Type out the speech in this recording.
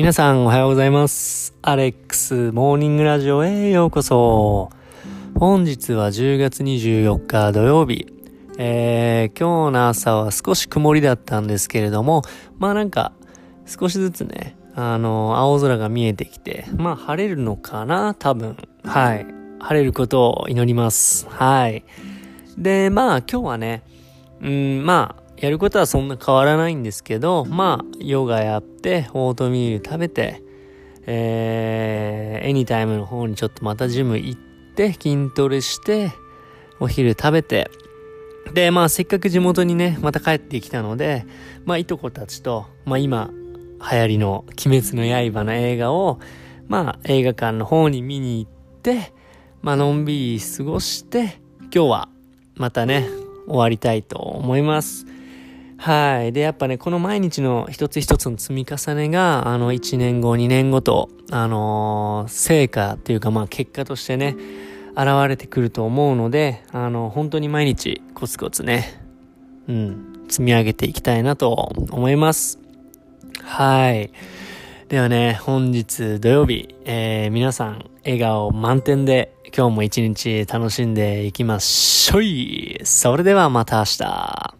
皆さんおはようございます。アレックスモーニングラジオへようこそ。本日は10月24日土曜日。えー、今日の朝は少し曇りだったんですけれども、まあなんか少しずつね、あの、青空が見えてきて、まあ晴れるのかな多分。はい。晴れることを祈ります。はい。で、まあ今日はね、うん、まあ、やることはそんな変わらないんですけど、まあ、ヨガやって、オートミール食べて、えー、エニタイムの方にちょっとまたジム行って、筋トレして、お昼食べて、で、まあ、せっかく地元にね、また帰ってきたので、まあ、いとこたちと、まあ、今、流行りの鬼滅の刃の映画を、まあ、映画館の方に見に行って、まあ、のんびり過ごして、今日は、またね、終わりたいと思います。はい。で、やっぱね、この毎日の一つ一つの積み重ねが、あの、1年後、2年後と、あのー成果っていうか、まあ、結果としてね、現れてくると思うので、あの、本当に毎日、コツコツね、うん、積み上げていきたいなと思います。はい。ではね、本日土曜日、えー、皆さん、笑顔満点で、今日も一日楽しんでいきましょい。それではまた明日。